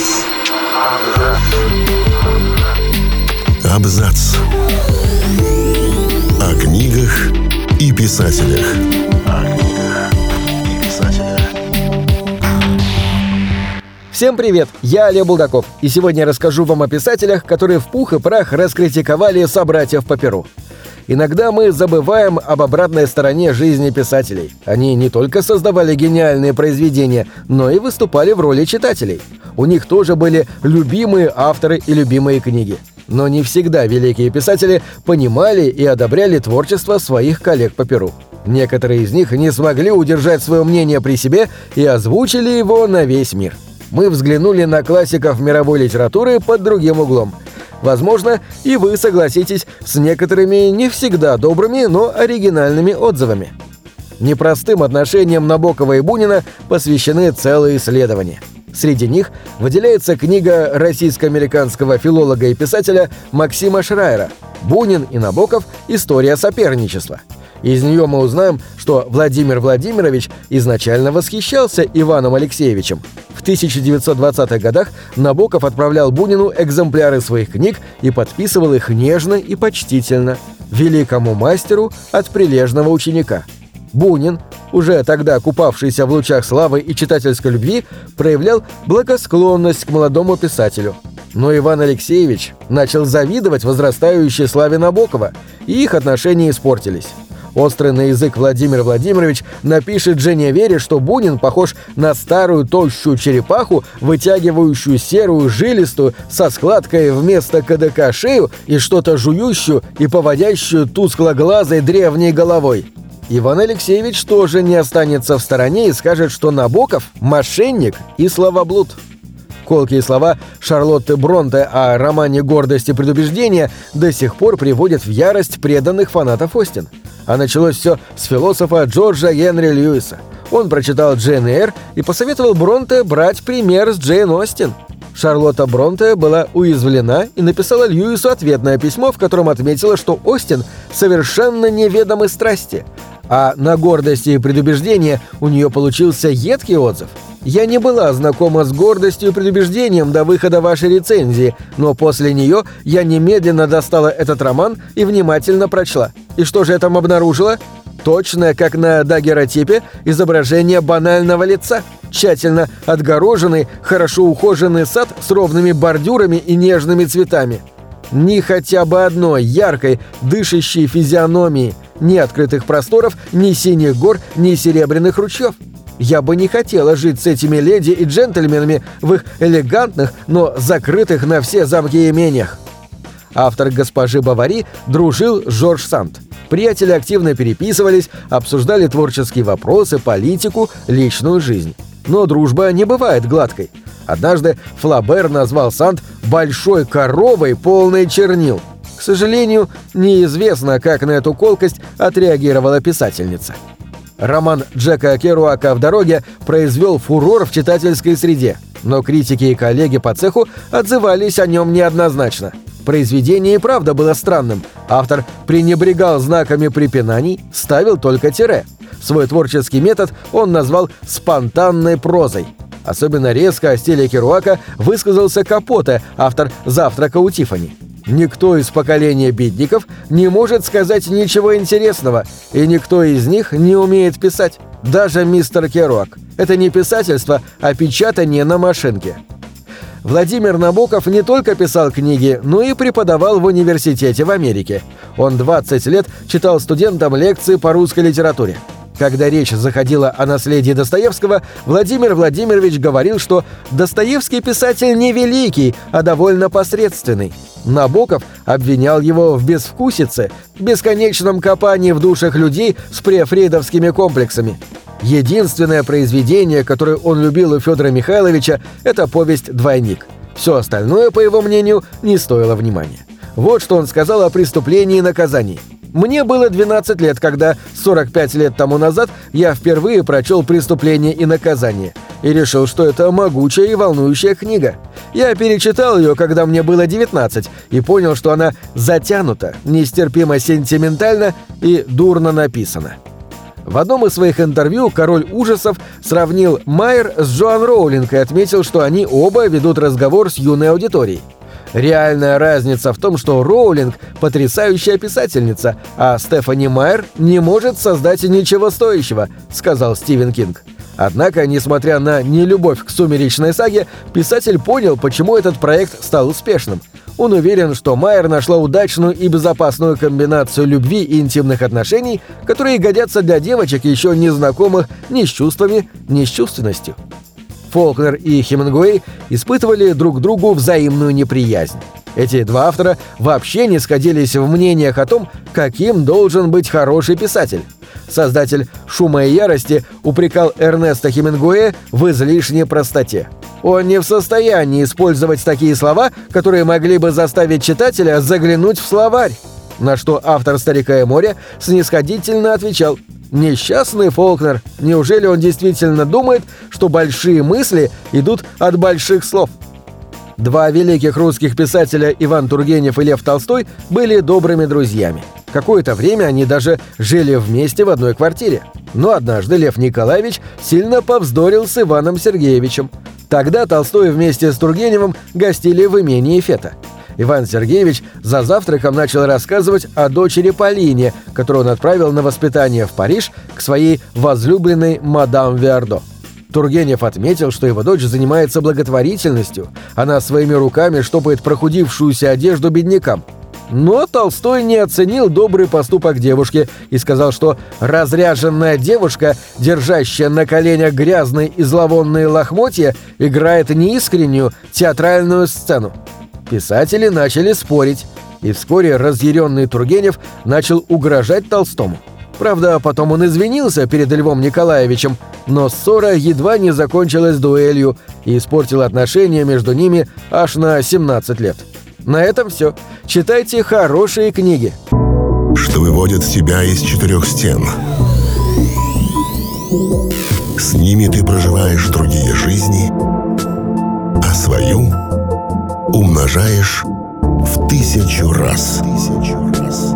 Абзац. Абзац. О книгах и писателях. О книгах и писателях. Всем привет, я Олег Булдаков, и сегодня я расскажу вам о писателях, которые в пух и прах раскритиковали собратьев по перу. Иногда мы забываем об обратной стороне жизни писателей. Они не только создавали гениальные произведения, но и выступали в роли читателей. У них тоже были любимые авторы и любимые книги. Но не всегда великие писатели понимали и одобряли творчество своих коллег по перу. Некоторые из них не смогли удержать свое мнение при себе и озвучили его на весь мир. Мы взглянули на классиков мировой литературы под другим углом – Возможно, и вы согласитесь с некоторыми не всегда добрыми, но оригинальными отзывами. Непростым отношениям Набокова и Бунина посвящены целые исследования. Среди них выделяется книга российско-американского филолога и писателя Максима Шрайера «Бунин и Набоков. История соперничества». Из нее мы узнаем, что Владимир Владимирович изначально восхищался Иваном Алексеевичем. В 1920-х годах Набоков отправлял Бунину экземпляры своих книг и подписывал их нежно и почтительно. «Великому мастеру от прилежного ученика». Бунин, уже тогда купавшийся в лучах славы и читательской любви, проявлял благосклонность к молодому писателю. Но Иван Алексеевич начал завидовать возрастающей славе Набокова, и их отношения испортились. Острый на язык Владимир Владимирович напишет Жене Вере, что Бунин похож на старую толщую черепаху, вытягивающую серую жилистую со складкой вместо КДК шею и что-то жующую и поводящую тусклоглазой древней головой. Иван Алексеевич тоже не останется в стороне и скажет, что Набоков – мошенник и словоблуд. Колкие слова Шарлотты Бронте о романе «Гордость и предубеждение» до сих пор приводят в ярость преданных фанатов Остин – а началось все с философа Джорджа Генри Льюиса. Он прочитал Джейн Эйр и посоветовал Бронте брать пример с Джейн Остин. Шарлотта Бронте была уязвлена и написала Льюису ответное письмо, в котором отметила, что Остин совершенно неведомы страсти, а на гордости и предубеждение у нее получился едкий отзыв. Я не была знакома с гордостью и предубеждением до выхода вашей рецензии, но после нее я немедленно достала этот роман и внимательно прочла. И что же я там обнаружила? Точное, как на дагеротипе, изображение банального лица. Тщательно отгороженный, хорошо ухоженный сад с ровными бордюрами и нежными цветами. Ни хотя бы одной яркой, дышащей физиономии, ни открытых просторов, ни синих гор, ни серебряных ручьев. Я бы не хотела жить с этими леди и джентльменами в их элегантных, но закрытых на все замки имениях. Автор госпожи Бавари дружил Жорж Санд. Приятели активно переписывались, обсуждали творческие вопросы, политику, личную жизнь. Но дружба не бывает гладкой. Однажды Флабер назвал Санд «большой коровой, полной чернил». К сожалению, неизвестно, как на эту колкость отреагировала писательница. Роман Джека Керуака «В дороге» произвел фурор в читательской среде, но критики и коллеги по цеху отзывались о нем неоднозначно – Произведение и правда было странным. Автор пренебрегал знаками препинаний, ставил только тире. Свой творческий метод он назвал «спонтанной прозой». Особенно резко о стиле Керуака высказался Капоте, автор «Завтрака у Тифани». Никто из поколения бедников не может сказать ничего интересного, и никто из них не умеет писать. Даже мистер Керуак. Это не писательство, а печатание на машинке. Владимир Набоков не только писал книги, но и преподавал в университете в Америке. Он 20 лет читал студентам лекции по русской литературе. Когда речь заходила о наследии Достоевского, Владимир Владимирович говорил, что Достоевский писатель не великий, а довольно посредственный. Набоков обвинял его в безвкусице, бесконечном копании в душах людей с префрейдовскими комплексами. Единственное произведение, которое он любил у Федора Михайловича, это повесть «Двойник». Все остальное, по его мнению, не стоило внимания. Вот что он сказал о преступлении и наказании. Мне было 12 лет, когда 45 лет тому назад я впервые прочел «Преступление и наказание» и решил, что это могучая и волнующая книга. Я перечитал ее, когда мне было 19, и понял, что она затянута, нестерпимо сентиментальна и дурно написана. В одном из своих интервью король ужасов сравнил Майер с Джоан Роулинг и отметил, что они оба ведут разговор с юной аудиторией. Реальная разница в том, что Роулинг – потрясающая писательница, а Стефани Майер не может создать ничего стоящего, сказал Стивен Кинг. Однако, несмотря на нелюбовь к сумеречной саге, писатель понял, почему этот проект стал успешным. Он уверен, что Майер нашла удачную и безопасную комбинацию любви и интимных отношений, которые годятся для девочек, еще не знакомых ни с чувствами, ни с чувственностью. Фолкнер и Хемингуэй испытывали друг другу взаимную неприязнь. Эти два автора вообще не сходились в мнениях о том, каким должен быть хороший писатель. Создатель «Шума и ярости» упрекал Эрнеста Хемингуэя в излишней простоте. Он не в состоянии использовать такие слова, которые могли бы заставить читателя заглянуть в словарь. На что автор «Старика и моря» снисходительно отвечал «Несчастный Фолкнер, неужели он действительно думает, что большие мысли идут от больших слов?» Два великих русских писателя Иван Тургенев и Лев Толстой были добрыми друзьями. Какое-то время они даже жили вместе в одной квартире. Но однажды Лев Николаевич сильно повздорил с Иваном Сергеевичем. Тогда Толстой вместе с Тургеневым гостили в имении Фета. Иван Сергеевич за завтраком начал рассказывать о дочери Полине, которую он отправил на воспитание в Париж к своей возлюбленной мадам Виардо. Тургенев отметил, что его дочь занимается благотворительностью. Она своими руками штопает прохудившуюся одежду беднякам. Но Толстой не оценил добрый поступок девушки и сказал, что разряженная девушка, держащая на коленях грязные и зловонные лохмотья, играет неискреннюю театральную сцену. Писатели начали спорить, и вскоре разъяренный Тургенев начал угрожать Толстому. Правда, потом он извинился перед Львом Николаевичем, но ссора едва не закончилась дуэлью и испортила отношения между ними аж на 17 лет. На этом все. Читайте хорошие книги. Что выводит тебя из четырех стен. С ними ты проживаешь другие жизни, а свою умножаешь в тысячу раз. Тысячу раз.